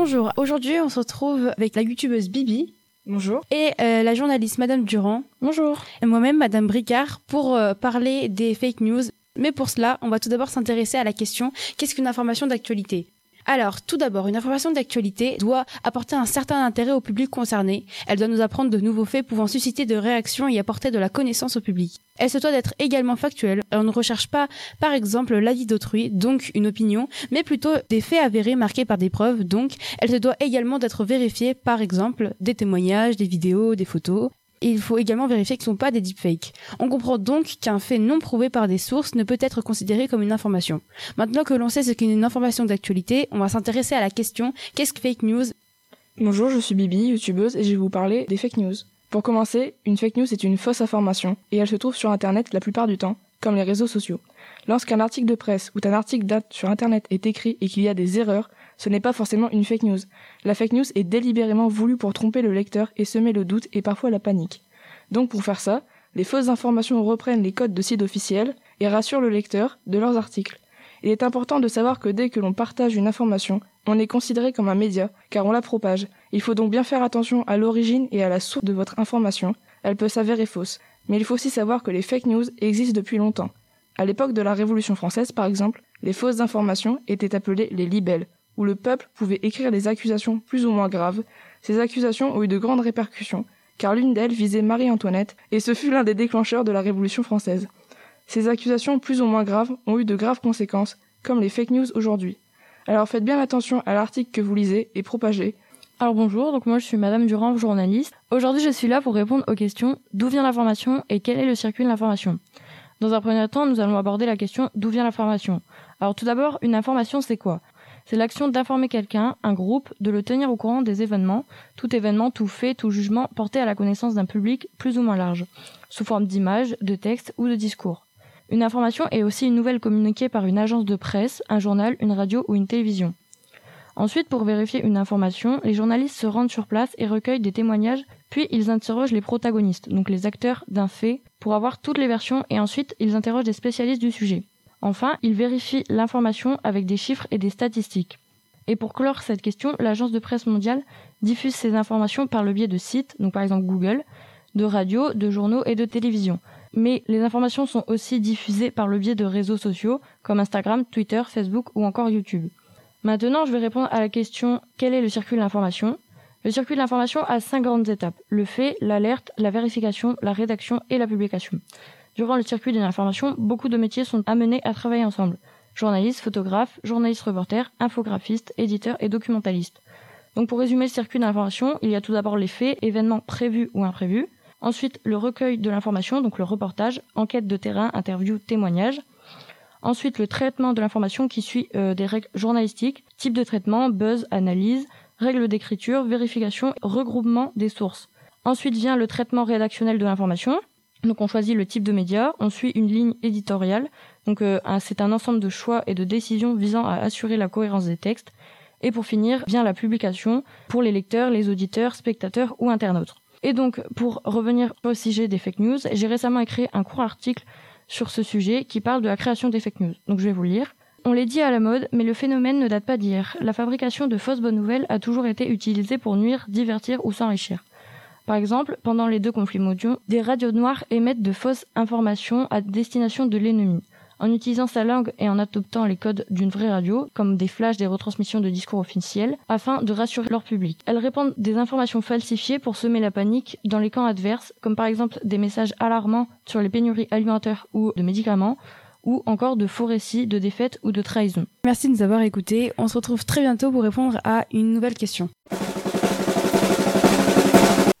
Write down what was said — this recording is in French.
Bonjour, aujourd'hui on se retrouve avec la youtubeuse Bibi. Bonjour. Et euh, la journaliste Madame Durand. Bonjour. Et moi-même Madame Bricard pour euh, parler des fake news. Mais pour cela, on va tout d'abord s'intéresser à la question qu'est-ce qu'une information d'actualité? Alors, tout d'abord, une information d'actualité doit apporter un certain intérêt au public concerné. Elle doit nous apprendre de nouveaux faits pouvant susciter de réactions et apporter de la connaissance au public. Elle se doit d'être également factuelle. On ne recherche pas, par exemple, l'avis d'autrui, donc une opinion, mais plutôt des faits avérés marqués par des preuves. Donc, elle se doit également d'être vérifiée, par exemple, des témoignages, des vidéos, des photos il faut également vérifier qu'ils ne sont pas des deepfakes. On comprend donc qu'un fait non prouvé par des sources ne peut être considéré comme une information. Maintenant que l'on sait ce qu'est une information d'actualité, on va s'intéresser à la question qu'est-ce que fake news? Bonjour, je suis Bibi, youtubeuse, et je vais vous parler des fake news. Pour commencer, une fake news est une fausse information, et elle se trouve sur Internet la plupart du temps, comme les réseaux sociaux. Lorsqu'un article de presse ou un article date sur Internet est écrit et qu'il y a des erreurs, ce n'est pas forcément une fake news. La fake news est délibérément voulue pour tromper le lecteur et semer le doute et parfois la panique. Donc pour faire ça, les fausses informations reprennent les codes de sites officiels et rassurent le lecteur de leurs articles. Il est important de savoir que dès que l'on partage une information, on est considéré comme un média, car on la propage. Il faut donc bien faire attention à l'origine et à la source de votre information. Elle peut s'avérer fausse. Mais il faut aussi savoir que les fake news existent depuis longtemps. À l'époque de la Révolution française, par exemple, les fausses informations étaient appelées les libelles, où le peuple pouvait écrire des accusations plus ou moins graves. Ces accusations ont eu de grandes répercussions, car l'une d'elles visait Marie-Antoinette, et ce fut l'un des déclencheurs de la Révolution française. Ces accusations plus ou moins graves ont eu de graves conséquences, comme les fake news aujourd'hui. Alors faites bien attention à l'article que vous lisez et propagez. Alors bonjour, donc moi je suis Madame Durand, journaliste. Aujourd'hui je suis là pour répondre aux questions d'où vient l'information et quel est le circuit de l'information? Dans un premier temps, nous allons aborder la question d'où vient l'information. Alors tout d'abord, une information c'est quoi? C'est l'action d'informer quelqu'un, un groupe, de le tenir au courant des événements, tout événement, tout fait, tout jugement porté à la connaissance d'un public plus ou moins large, sous forme d'images, de textes ou de discours. Une information est aussi une nouvelle communiquée par une agence de presse, un journal, une radio ou une télévision. Ensuite, pour vérifier une information, les journalistes se rendent sur place et recueillent des témoignages, puis ils interrogent les protagonistes, donc les acteurs d'un fait, pour avoir toutes les versions et ensuite ils interrogent des spécialistes du sujet. Enfin, il vérifie l'information avec des chiffres et des statistiques. Et pour clore cette question, l'agence de presse mondiale diffuse ces informations par le biais de sites, donc par exemple Google, de radios, de journaux et de télévision. Mais les informations sont aussi diffusées par le biais de réseaux sociaux comme Instagram, Twitter, Facebook ou encore YouTube. Maintenant, je vais répondre à la question quel est le circuit de l'information? Le circuit de l'information a cinq grandes étapes le fait, l'alerte, la vérification, la rédaction et la publication. Durant le circuit de l'information, beaucoup de métiers sont amenés à travailler ensemble. Journalistes, photographes, journalistes reporters, infographistes, éditeurs et documentalistes. Donc pour résumer le circuit de l'information, il y a tout d'abord les faits, événements prévus ou imprévus. Ensuite, le recueil de l'information, donc le reportage, enquête de terrain, interview, témoignage. Ensuite, le traitement de l'information qui suit euh, des règles journalistiques, type de traitement, buzz, analyse, règles d'écriture, vérification, regroupement des sources. Ensuite vient le traitement rédactionnel de l'information, donc on choisit le type de média, on suit une ligne éditoriale. Donc euh, c'est un ensemble de choix et de décisions visant à assurer la cohérence des textes. Et pour finir, vient la publication pour les lecteurs, les auditeurs, spectateurs ou internautes. Et donc pour revenir au sujet des fake news, j'ai récemment écrit un court article sur ce sujet qui parle de la création des fake news. Donc je vais vous lire. On l'est dit à la mode, mais le phénomène ne date pas d'hier. La fabrication de fausses bonnes nouvelles a toujours été utilisée pour nuire, divertir ou s'enrichir. Par exemple, pendant les deux conflits mondiaux, des radios noires émettent de fausses informations à destination de l'ennemi. En utilisant sa langue et en adoptant les codes d'une vraie radio, comme des flashs des retransmissions de discours officiels, afin de rassurer leur public. Elles répandent des informations falsifiées pour semer la panique dans les camps adverses, comme par exemple des messages alarmants sur les pénuries alimentaires ou de médicaments, ou encore de faux récits de défaites ou de trahison. Merci de nous avoir écoutés. On se retrouve très bientôt pour répondre à une nouvelle question.